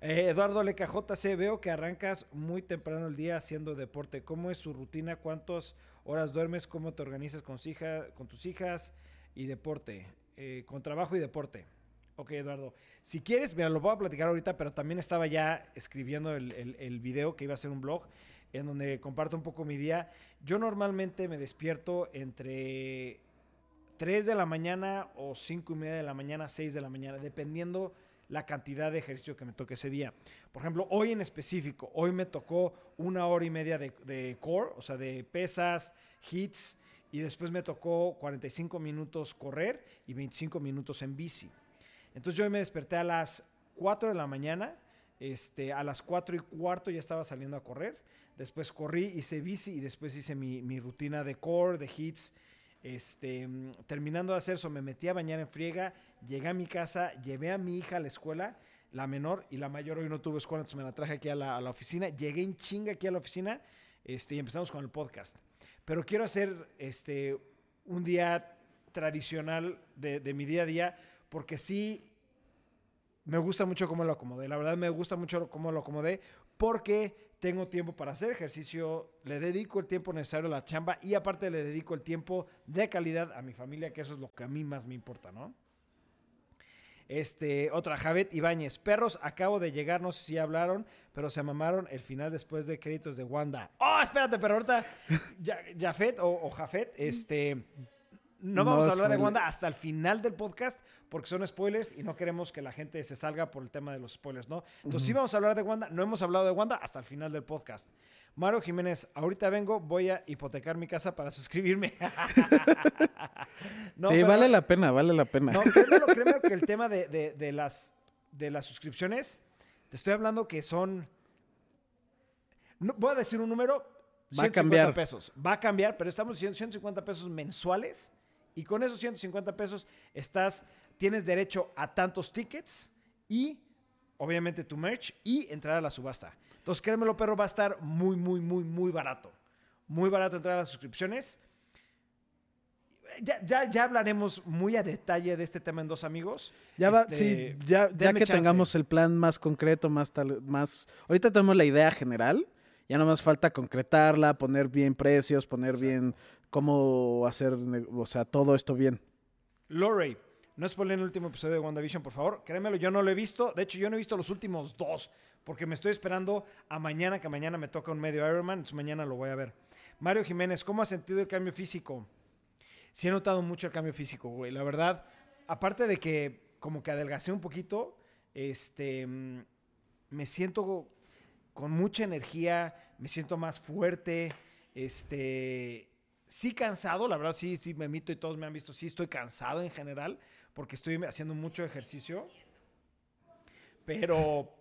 Eh, Eduardo LKJC, veo que arrancas muy temprano el día haciendo deporte. ¿Cómo es su rutina? ¿Cuántas horas duermes? ¿Cómo te organizas con, hija- con tus hijas? Y deporte. Eh, con trabajo y deporte. Ok, Eduardo. Si quieres, mira, lo voy a platicar ahorita, pero también estaba ya escribiendo el, el- el video que iba a ser un blog en donde comparto un poco mi día. Yo normalmente me despierto entre 3 de la mañana o 5 y media de la mañana, 6 de la mañana, dependiendo la cantidad de ejercicio que me toque ese día. Por ejemplo, hoy en específico, hoy me tocó una hora y media de, core, o sea, de pesas, hits, y después me tocó 45 minutos correr y 25 minutos en bici. Entonces yo me desperté a las 4 de la mañana, este, a las 4 y cuarto ya estaba saliendo a correr, después corrí, hice bici y después hice mi, mi rutina de core, de hits, este, mm, terminando de hacer eso, me metí a bañar en friega, llegué a mi casa, llevé a mi hija a la escuela, la menor y la mayor hoy no tuvo escuela, entonces me la traje aquí a la, oficina, llegué en chinga aquí a la oficina este, y empezamos con el podcast. Pero quiero hacer este, un día tradicional de, de mi día a día, porque sí me gusta mucho cómo lo acomodé. La verdad me gusta mucho cómo lo acomodé, porque tengo tiempo para hacer ejercicio, le dedico el tiempo necesario a la chamba y aparte le dedico el tiempo de calidad a mi familia, que eso es lo que a mí más me importa, ¿no? Este, otra, Javet Ibáñez. Perros, acabo de llegar, no sé si hablaron, pero se mamaron el final después de créditos de Wanda. Oh, espérate, pero ahorita, Jafet o, o Jafet, este, no No vamos a hablar de. Wanda hasta el final del podcast porque son spoilers y no queremos que la gente se salga por el tema de los spoilers, ¿no? Entonces sí vamos a hablar de Wanda, no hemos hablado de Wanda hasta el final del podcast. Mario Jiménez, ahorita vengo, voy a hipotecar mi casa para suscribirme. No, sí, pero- vale la pena, vale la pena. no, créemelo, créemelo que el tema de, de- de las, de las suscripciones, te estoy hablando que son. no- voy a decir un número. Va a 150 cambiar. pesos. Va a cambiar, pero estamos diciendo 150 pesos mensuales. Y con esos 150 pesos estás, tienes derecho a tantos tickets y, obviamente, tu merch y entrar a la subasta. Entonces, créemelo, perro, va a estar muy, muy, muy, muy barato. Muy barato entrar a las suscripciones. Ya, ya, ya hablaremos muy a detalle de este tema en Dos Amigos. Ya va, Este, sí, ya, que chance. tengamos el plan más concreto, más tal, más. Ahorita tenemos la idea general, ya no más falta concretarla, poner bien precios, poner bien cómo hacer, o sea, todo esto bien. Lorray, no spoilen el último episodio de WandaVision, por favor. Créemelo, yo no lo he visto. De hecho, yo no he visto los últimos dos, porque me estoy esperando a mañana, que mañana me toca un medio Ironman, entonces mañana lo voy a ver. Mario Jiménez, ¿cómo has sentido el cambio físico? Sí he notado mucho el cambio físico, güey. La verdad, aparte de que como que adelgacé un poquito. Este, mm, me siento con mucha energía, me siento más fuerte. Este, sí cansado, la verdad sí, sí me mito y todos me han visto, sí estoy cansado en general porque estoy haciendo mucho ejercicio. Pero,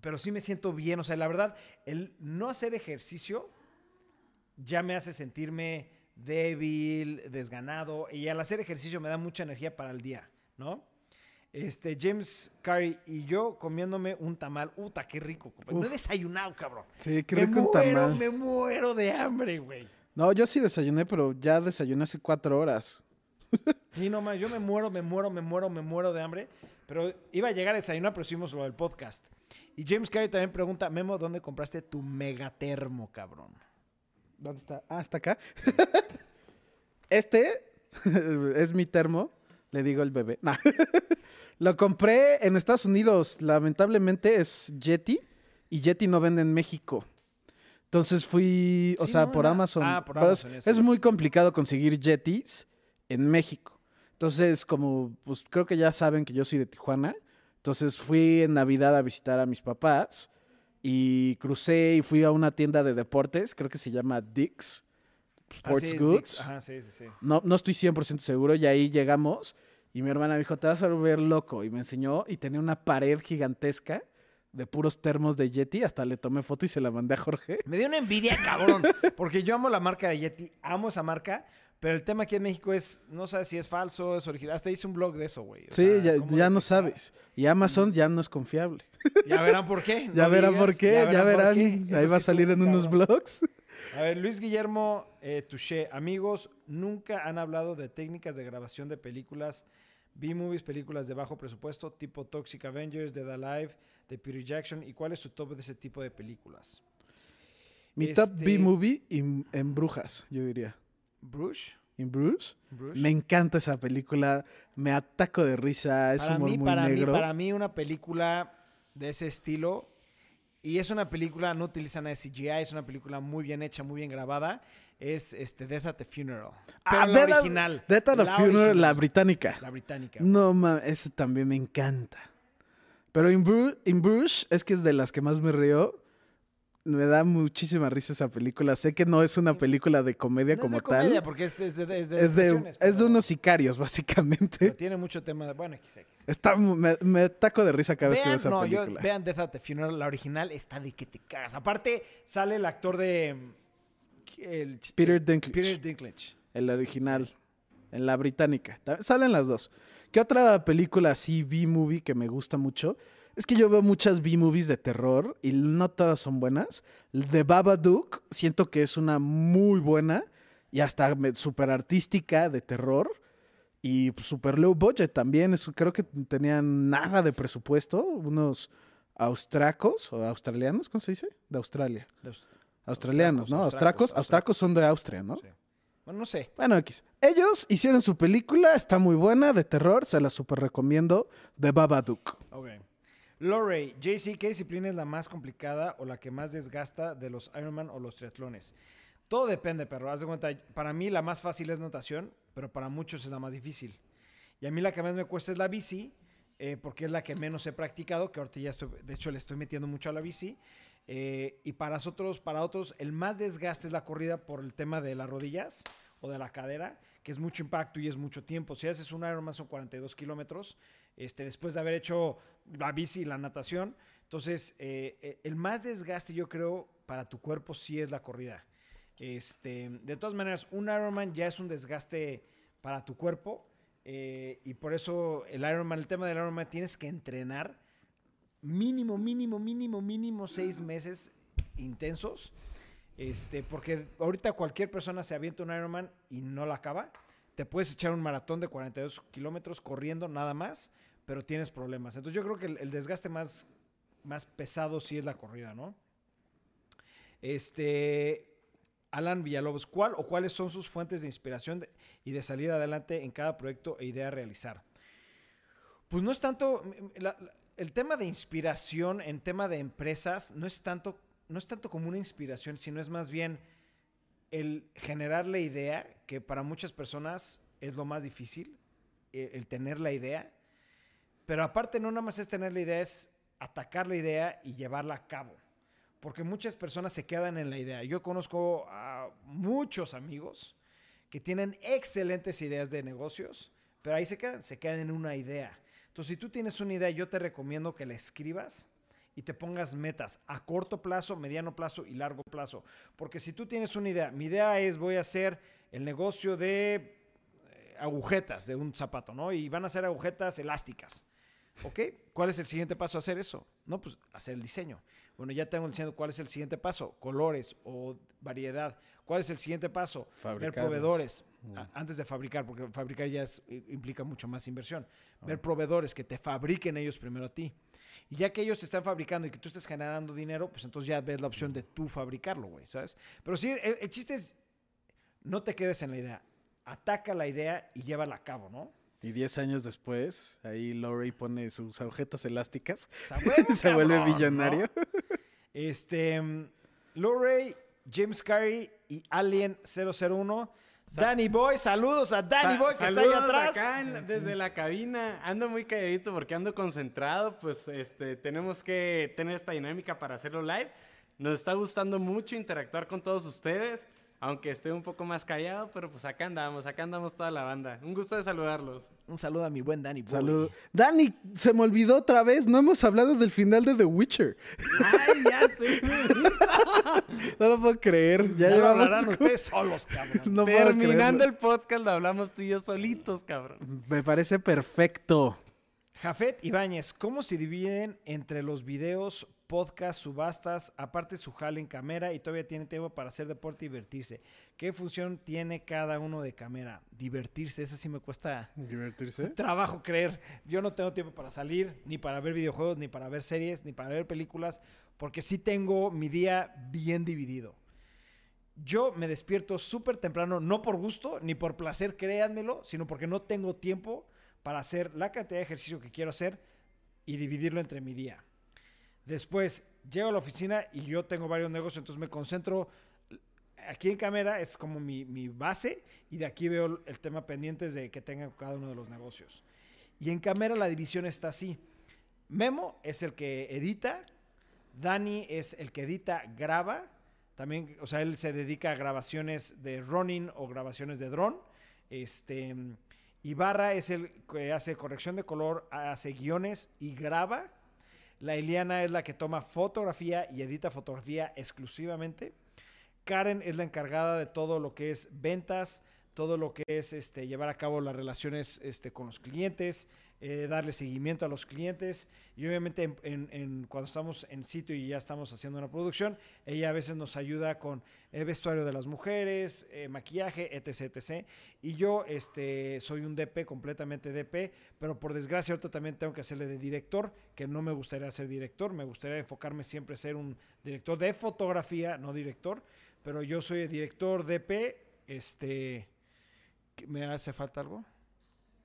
pero sí me siento bien, o sea, la verdad, el no hacer ejercicio ya me hace sentirme débil, desganado, y al hacer ejercicio me da mucha energía para el día, ¿no? Este, James Carey y yo comiéndome un tamal. Uta, qué rico. No he desayunado, cabrón. Sí, qué me rico un muero, tamal. me muero de hambre, güey. No, yo sí desayuné, pero ya desayuné hace cuatro horas. Sí, no más, yo me muero, me muero, me muero, me muero de hambre. Pero iba a llegar a desayunar, pero hicimos lo del podcast. Y James Carey también pregunta, Memo, ¿dónde compraste tu megatermo, cabrón? ¿Dónde está? Ah, está acá. este es mi termo, le digo el bebé. Nah. Lo compré en Estados Unidos. Lamentablemente es Yeti y Yeti no vende en México. Entonces fui, o Sí, sea, no, por no. Amazon. Ah, por es- Amazon, es muy complicado conseguir Yetis en México. Entonces, como, pues creo que ya saben que yo soy de Tijuana. Entonces fui en Navidad a visitar a mis papás y crucé y fui a una tienda de deportes, creo que se llama Dick's Ah, Sports sí, Goods. Ajá, sí, sí, sí. No, no estoy 100% seguro y ahí llegamos y mi hermana me dijo, te vas a volver loco. Y me enseñó y tenía una pared gigantesca de puros termos de Yeti. Hasta le tomé foto y se la mandé a Jorge. Me dio una envidia, cabrón. Porque yo amo la marca de Yeti, amo esa marca. Pero el tema aquí en México es, no sabes si es falso, es original. Hasta hice un blog de eso, güey. O Sí, sea, ya, no sabes. Y Amazon ya no es confiable. Ya verán por qué. Ya verán digas, por qué, ya verán. qué. Ahí va a sí salir en unos cabrón. blogs. A ver, Luis Guillermo eh, Touché. Amigos, nunca han hablado de técnicas de grabación de películas, B-movies, películas de bajo presupuesto, tipo Toxic Avengers, Dead Alive, de Peter Jackson. ¿Y cuál es su top de ese tipo de películas? Mi top Este- B-movie en, Brujas, yo diría. ¿Bruce? ¿En Bruce? ¿Bruce? Me encanta esa película. Me ataco de risa. Es para humor mí, muy para negro. Mí, para mí, una película de ese estilo. Y es una película, no utiliza nada de CGI, es una película muy bien hecha, muy bien grabada. Es este, Death at the Funeral. Pero Ah, la Death at- original. Death at the la Funeral, original, la británica. La británica. No, mames, ese también me encanta. Pero en, Bru Bruges es que es de las que más me río. Me da muchísima risa esa película. Sé que no es una película de comedia No es como comedia, tal. porque es, es de, es de, Es de, es de pero- unos sicarios, pero básicamente. tiene mucho tema de. Bueno, XX. Está, me, me taco de risa cada vez que veo esa no, yo- película. vean Death at the Funeral, la original está de que te cagas. Aparte, sale el actor de. El Peter Dinklage. Peter Dinklage. El original. En la británica. Salen las dos. ¿Qué otra película así, B-movie, que me gusta mucho? Es que yo veo muchas B-movies de terror y no todas son buenas. The Babadook, siento que es una muy buena y hasta súper artística de terror. Y súper low budget también. Es- creo que tenían nada de presupuesto. Unos austracos o australianos, ¿cómo se dice? De Australia. De Australianos, ¿no? austracos, Austracos, son de Austria, ¿no? sí. Bueno, no sé. Bueno, X. Ellos hicieron su película, está muy buena, de terror, se la super recomiendo, de Babadook. Ok. Lorray, JC, ¿qué disciplina es la más complicada o la que más desgasta de los Ironman o los triatlones? Todo depende, perro. Haz de cuenta, para mí la más fácil es natación, pero para muchos es la más difícil. Y a mí la que más me cuesta es la bici, eh, porque es la que menos he practicado, que ahorita ya estoy, de hecho le estoy metiendo mucho a la bici. Eh, y para otros, para otros, el más desgaste es la corrida por el tema de las rodillas o de la cadera, que es mucho impacto y es mucho tiempo. Si haces un Ironman son 42 kilómetros, este, después de haber hecho la bici y la natación. Entonces, eh, eh, el más desgaste yo creo para tu cuerpo sí es la corrida. Este, de todas maneras, un Ironman ya es un desgaste para tu cuerpo eh, y por eso el Ironman, el tema del Ironman, tienes que entrenar mínimo, mínimo, mínimo, mínimo seis meses intensos. Este, porque ahorita cualquier persona se avienta un Ironman y no la acaba. Te puedes echar un maratón de 42 kilómetros corriendo nada más, pero tienes problemas. Entonces yo creo que el, desgaste más, más pesado sí es la corrida, ¿no? Este, Alan Villalobos, ¿cuál o cuáles son sus fuentes de inspiración y de salir adelante en cada proyecto e idea a realizar? Pues no es tanto, el tema de inspiración en tema de empresas no es tanto, no es tanto como una inspiración, sino es más bien el generar la idea, que para muchas personas es lo más difícil, el, el tener la idea. Pero aparte no nada más es tener la idea, es atacar la idea y llevarla a cabo. Porque muchas personas se quedan en la idea. Yo conozco a muchos amigos que tienen excelentes ideas de negocios, pero ahí se quedan, se quedan en una idea. Entonces, si tú tienes una idea, yo te recomiendo que la escribas y te pongas metas a corto plazo, mediano plazo y largo plazo. Porque si tú tienes una idea, mi idea es voy a hacer el negocio de eh, agujetas de un zapato, ¿no? Y van a ser agujetas elásticas. ¿Ok? ¿Cuál es el siguiente paso a hacer eso? No, pues hacer el diseño. Bueno, ya tengo diciendo cuál es el siguiente paso, colores o variedad. ¿Cuál es el siguiente paso? Ver proveedores Mm. a- antes de fabricar, porque fabricar ya es- implica mucho más inversión. Ver proveedores que te fabriquen ellos primero a ti. Y ya que ellos te están fabricando y que tú estés generando dinero, pues entonces ya ves la opción de tú fabricarlo, güey, ¿sabes? Pero sí, el, el chiste es, no te quedes en la idea. Ataca la idea y llévala a cabo, ¿no? Y 10 años después, ahí Lorray pone sus agujetas elásticas. Huevo, Se vuelve cabrón, ¿no? millonario. Este, mm, Lorray, James Carey y Alien 001. Danny Boy, saludos a Danny Sa- Boy que está ahí atrás. acá en- desde la cabina. Ando muy calladito porque ando concentrado. Pues este, tenemos que tener esta dinámica para hacerlo live. Nos está gustando mucho interactuar con todos ustedes. Aunque esté un poco más callado, pero pues acá andamos, acá andamos toda la banda. Un gusto de saludarlos. Un saludo a mi buen Danny Boy. Saludos. Dani, se me olvidó otra vez. No hemos hablado del final de The Witcher. ¡Ay, ya sé! No lo puedo creer. Ya, Ya, llevamos. como- ustedes solos, cabrón. No Terminando el podcast, lo hablamos tú y yo solitos, cabrón. Me parece perfecto. Jafet Ibáñez, ¿cómo se dividen entre los videos, podcast, subastas, aparte su jale en cámara y todavía tiene tiempo para hacer deporte y divertirse? ¿Qué función tiene cada uno de cámara? Divertirse, eso sí me cuesta Divertirse. trabajo creer. Yo no tengo tiempo para salir, ni para ver videojuegos, ni para ver series, ni para ver películas, porque sí tengo mi día bien dividido. Yo me despierto súper temprano, no por gusto, ni por placer, créanmelo, sino porque no tengo tiempo para hacer la cantidad de ejercicio que quiero hacer y dividirlo entre mi día. Después llego a la oficina y yo tengo varios negocios, entonces me concentro aquí en cámara, es como mi, base, y de aquí veo el tema pendientes de que tengan cada uno de los negocios. Y en cámara la división está así. Memo es el que edita, Dani es el que edita, graba, también, o sea, él se dedica a grabaciones de running o grabaciones de dron. Este, Ibarra es el que hace corrección de color, hace guiones y graba. La Eliana es la que toma fotografía y edita fotografía exclusivamente. Karen es la encargada de todo lo que es ventas, todo lo que es este, llevar a cabo las relaciones este, con los clientes, eh, darle seguimiento a los clientes y obviamente en- en- en- cuando estamos en sitio y ya estamos haciendo una producción, ella a veces nos ayuda con el vestuario de las mujeres, eh, maquillaje, etc, etc. Y yo este, soy un DP, completamente DP, pero por desgracia ahorita también tengo que hacerle de director, que no me gustaría ser director, me gustaría enfocarme siempre en ser un director de fotografía, no director, pero yo soy el director DP, este, ¿qué- ¿me hace falta algo?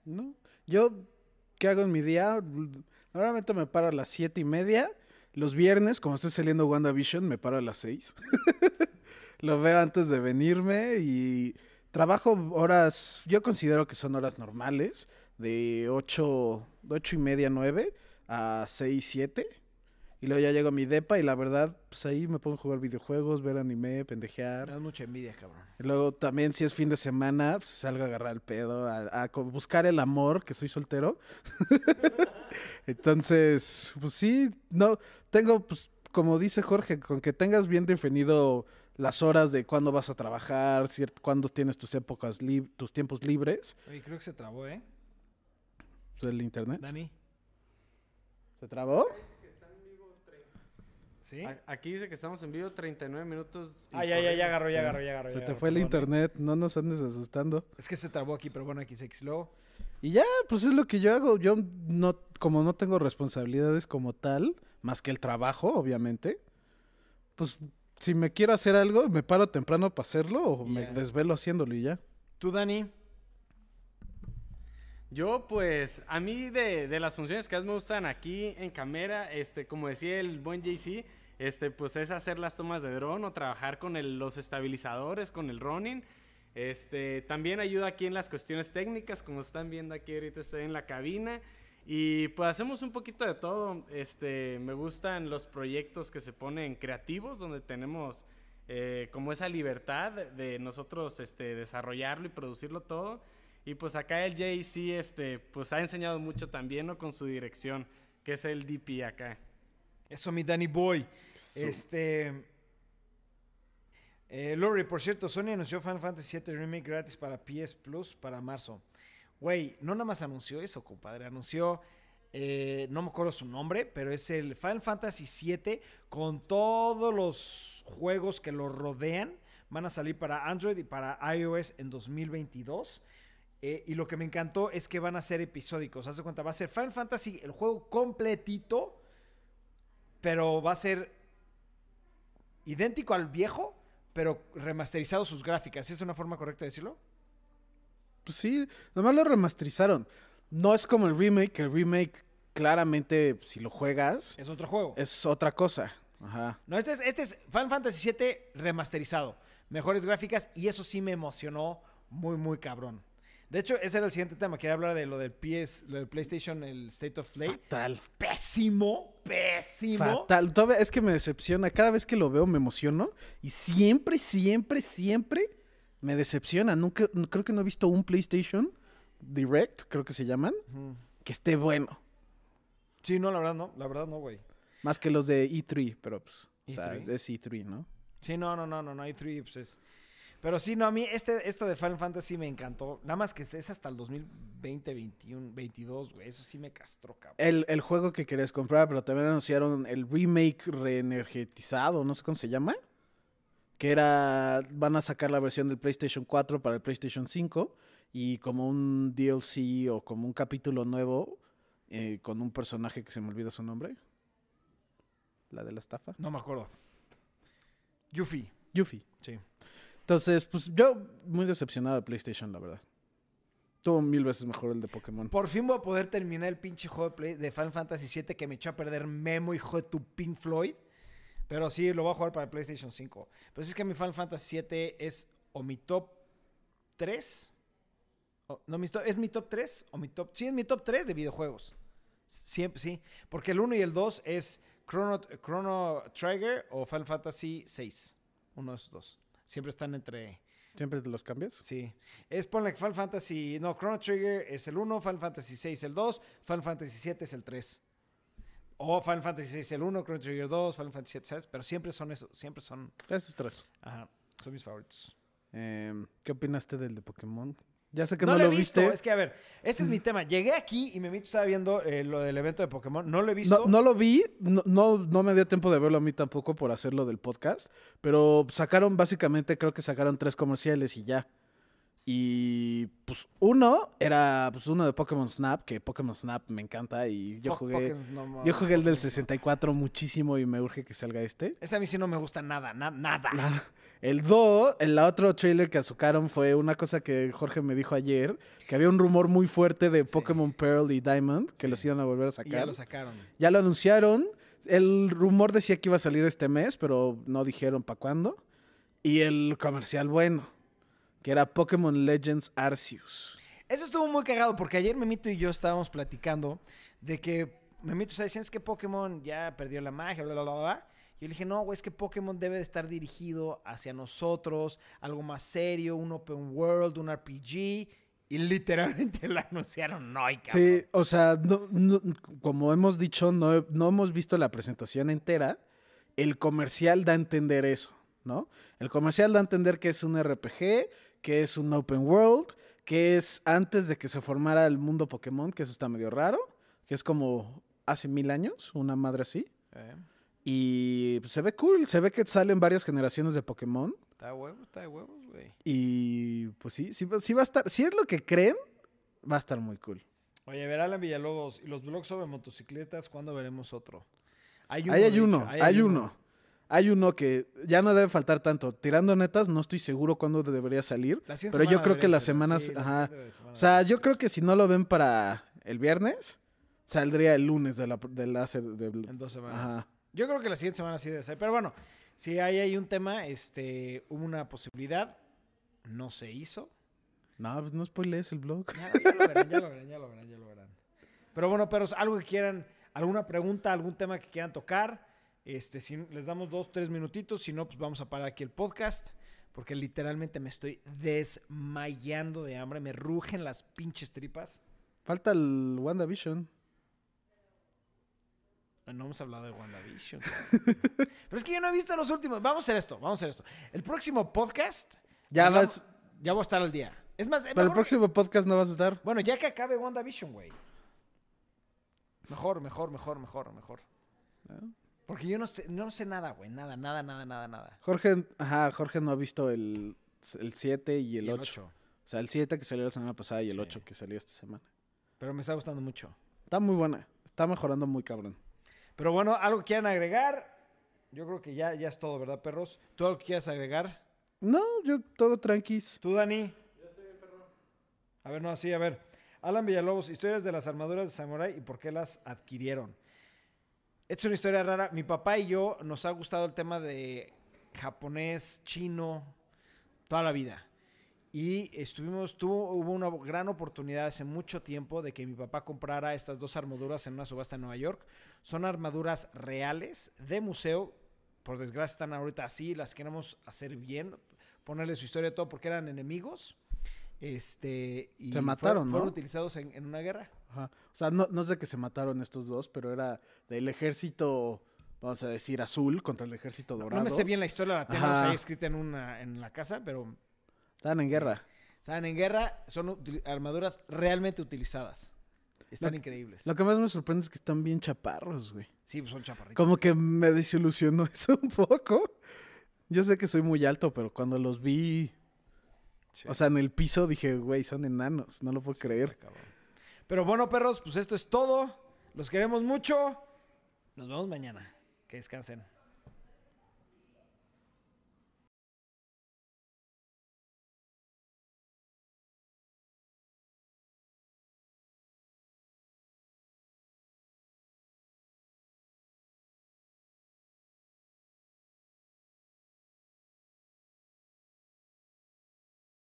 ¿No? Yo, ¿qué hago en mi día? Normalmente me paro a las siete y media. Los viernes, como estoy saliendo WandaVision, me paro a las seis. Lo veo antes de venirme y trabajo horas, yo considero que son horas normales, de ocho, ocho y media, nueve a seis, siete. Y luego ya llego a mi depa y la verdad, pues ahí me pongo a jugar videojuegos, ver anime, pendejear. Me das mucha envidia, cabrón. Y Luego también si es fin de semana, pues, salgo a agarrar el pedo, a, a buscar el amor, que soy soltero. Entonces, pues sí, no, tengo, pues, como dice Jorge, con que tengas bien definido las horas de cuándo vas a trabajar, cuándo tienes tus épocas, tus tiempos libres, Oye, creo que se trabó, ¿eh? el internet. Dani. ¿Se trabó? ¿Sí? Aquí dice que estamos en vivo 39 minutos. y Ah, ya, ya, ya agarró, ya agarró, ya agarró. Se ya te agarró, fue el perdón. internet, no nos andes asustando. Es que se trabó aquí, pero bueno, aquí se Luego, Y ya, pues es lo que yo hago. Yo no, como no tengo responsabilidades como tal, más que el trabajo, obviamente, pues si me quiero hacer algo, me paro temprano para hacerlo o me Ya. desvelo haciéndolo y ya. tú, Dani. Yo, pues, a mí de, de las funciones que más me gustan aquí en cámara, este, como decía el buen JC, este, pues es hacer las tomas de dron o trabajar con el- los estabilizadores, con el running. Este, también ayuda aquí en las cuestiones técnicas, como están viendo aquí ahorita estoy en la cabina. Y pues hacemos un poquito de todo. Este, me gustan los proyectos que se ponen creativos, donde tenemos eh, como esa libertad de nosotros este, desarrollarlo y producirlo todo. Y pues acá el JC este, pues ha enseñado mucho también ¿no? con su dirección, que es el DP acá. Eso, mi Danny Boy. Este. Eh, Lori, por cierto, Sony anunció Final Fantasy VII Remake gratis para PS Plus para marzo. Güey, no nada más anunció eso, compadre. Anunció, eh, no me acuerdo su nombre, pero es el Final Fantasy VII con todos los juegos que lo rodean. Van a salir para Android y para iOS en 2022. Eh, y lo que me encantó es que van a ser episódicos. Haz de cuenta, va a ser Final Fantasy, el juego completito, pero va a ser idéntico al viejo, pero remasterizado sus gráficas. ¿Es una forma correcta de decirlo? Pues sí, nomás lo remasterizaron. No es como el remake, el remake claramente, si lo juegas, Es otro juego. es otra cosa. Ajá. No, este es, este es Final Fantasy VII remasterizado. Mejores gráficas y eso sí me emocionó muy, muy cabrón. De hecho, ese era el siguiente tema. Quería hablar de lo del PS, lo del PlayStation, el State of Play. Fatal. Pésimo, pésimo. Fatal. Todavía es que me decepciona. Cada vez que lo veo me emociono. Y siempre, siempre, siempre me decepciona. Nunca, creo que no he visto un PlayStation Direct, creo que se llaman, que esté bueno. Sí, no, la verdad no. La verdad no, güey. Más que los de E3, pero pues, o sea, E3. es E3, ¿no? Sí, no, no, no, no, no hay three, pues es- Pero sí, no, a mí este, esto de Final Fantasy me encantó. Nada más que es hasta el 2020, 21, 22, güey. Eso sí me castró, cabrón. El, el juego que querías comprar, pero también anunciaron el remake reenergetizado, no sé cómo se llama. Que era, van a sacar la versión del PlayStation 4 para el PlayStation 5 y como un DLC o como un capítulo nuevo eh, con un personaje que se me olvida su nombre. La de la estafa. No me acuerdo. Yuffie. Yuffie. Sí. Entonces, pues yo muy decepcionado de PlayStation, la verdad. Tuvo mil veces mejor el de Pokémon. Por fin voy a poder terminar el pinche juego de, Play- de Final Fantasy VII que me echó a perder Memo, hijo de tu Pink Floyd. Pero sí, lo voy a jugar para PlayStation 5. Pero sí es que mi Final Fantasy VII es o mi top 3. o- no, mi top- ¿es mi top 3 o mi top? Sí, es mi top 3 de videojuegos. Siempre, sí. Porque el 1 y el 2 es Chrono, Chrono Trigger o Final Fantasy VI. Uno de esos dos. Siempre están entre... ¿Siempre te los cambias? Sí. Es ponle que Final Fantasy. No, Chrono Trigger es el 1, Final Fantasy 6 el 2, Final Fantasy 7 es el 3. O Final Fantasy 6 el 1, Chrono Trigger 2, Final Fantasy 7, ¿sabes? Pero siempre son esos, siempre son. Esos tres. Ajá, son mis favoritos. Em, ¿Qué opinaste del de Pokémon? Ya sé que No, no, lo he visto, viste. es que a ver, este es mi tema. Llegué aquí y me estaba viendo eh, lo del evento de Pokémon. No lo he visto. No, no lo vi, no, no, no me dio tiempo de verlo a mí tampoco por hacerlo del podcast, pero sacaron básicamente, creo que sacaron tres comerciales y ya. Y pues uno era pues uno de Pokémon Snap, que Pokémon Snap me encanta y yo Fuck jugué, Pokémon, yo jugué el del Pokémon, no. 64 muchísimo y me urge que salga este. Ese a mí sí no me gusta nada, na- nada. Nada. El 2, el otro trailer que sacaron fue una cosa que Jorge me dijo ayer, que había un rumor muy fuerte de Sí. Pokémon Pearl y Diamond, que Sí. los iban a volver a Y sacar. ya lo sacaron. Ya lo anunciaron. El rumor decía que iba a salir este mes, pero no dijeron para cuándo. Y el comercial bueno, que era Pokémon Legends Arceus. Eso estuvo muy cagado porque ayer Memito y yo estábamos platicando de que Memito está diciendo es que Pokémon ya perdió la magia, bla, bla, bla, bla. Y yo le dije, no, güey, es que Pokémon debe de estar dirigido hacia nosotros, algo más serio, un open world, un RPG. Y literalmente lo anunciaron hoy, cabrón. Sí, o sea, no- no- como hemos dicho, no, no hemos visto la presentación entera. El comercial da a entender eso, ¿no? El comercial da a entender que es un RPG, que es un open world, que es antes de que se formara el mundo Pokémon, que eso está medio raro, que es como hace mil años, una madre así. Eh, Y pues, se ve cool, se ve que salen varias generaciones de Pokémon. está de huevos, está de huevos, güey. Y pues sí, sí, va- sí va a estar, si es lo que creen, va a estar muy cool. Oye, ver Alan Villalobos y los blogs sobre motocicletas, ¿cuándo veremos otro? Hay Ahí hay de uno, hay uno. Hay uno que ya no debe faltar tanto. Tirando netas, no estoy seguro cuándo debería salir. La Pero yo creo que las ser, semanas. sí, la ajá. semana O sea, yo creo que si no lo ven para el viernes, saldría el lunes de la, de la se- de- En dos semanas. Ajá. Yo creo que la siguiente semana sí debe ser. Pero bueno, si ahí hay un tema, este, hubo una posibilidad, no se hizo. No, pues no spoilees el blog. Ya, ya lo verán, ya lo verán, ya lo verán, ya lo verán. Pero bueno, perros, algo que quieran, alguna pregunta, algún tema que quieran tocar. Este, si les damos dos, tres minutitos, si no, pues vamos a parar aquí el podcast. Porque literalmente me estoy desmayando de hambre, me rugen las pinches tripas. Falta el WandaVision. No hemos hablado de WandaVision. Pero es que yo no he visto los últimos. Vamos a hacer esto, vamos a hacer esto. El próximo podcast. Ya vas. Ya voy a estar al día. Es más, Para el próximo podcast no vas a estar. Bueno, ya que acabe WandaVision, güey. Mejor, mejor, mejor, mejor, mejor. Ah. Porque yo no sé, no sé nada, güey. Nada, nada, nada, nada, nada. Jorge, ajá, Jorge no ha visto el, el 7 y el Y 8. ocho. O sea, el 7 que salió la semana pasada y el Sí. 8 que salió esta semana. Pero me está gustando mucho. Está muy buena. Está mejorando muy cabrón. Pero bueno, algo que quieran agregar. Yo creo que ya, ya es todo, ¿verdad, perros? ¿Tú algo que quieras agregar? No, yo todo tranquis. ¿Tú, Dani? A ver, no, sí, a ver. Alan Villalobos, historias de las armaduras de Samurai y por qué las adquirieron. Esta es una historia rara. Mi papá y yo nos ha gustado el tema de japonés, chino, toda la vida. Y estuvimos, tuvo, hubo una gran oportunidad hace mucho tiempo de que mi papá comprara estas dos armaduras en una subasta en Nueva York. Son armaduras reales de museo. Por desgracia están ahorita así, las queremos hacer bien, ponerle su historia y todo porque eran enemigos. Este, y Se fueron- mataron, ¿no? Fueron utilizados en, en una guerra. Ajá. O sea, no, no sé que se mataron estos dos, pero era del ejército, vamos a decir, azul contra el ejército dorado. No me sé bien la historia, la tenemos ahí escrita en, una, en la casa, pero Estaban en guerra. Saben, en guerra son armaduras realmente utilizadas. Están Lo- increíbles. Lo que más me sorprende es que están bien chaparros, güey. Sí, pues son chaparritos. Como que me desilusionó eso un poco. Yo sé que soy muy alto, pero cuando los vi, Sí. o sea, en el piso dije, güey, son enanos, no lo puedo creer. Está cabrón. Pero bueno, perros, pues esto es todo. Los queremos mucho. Nos vemos mañana. Que descansen.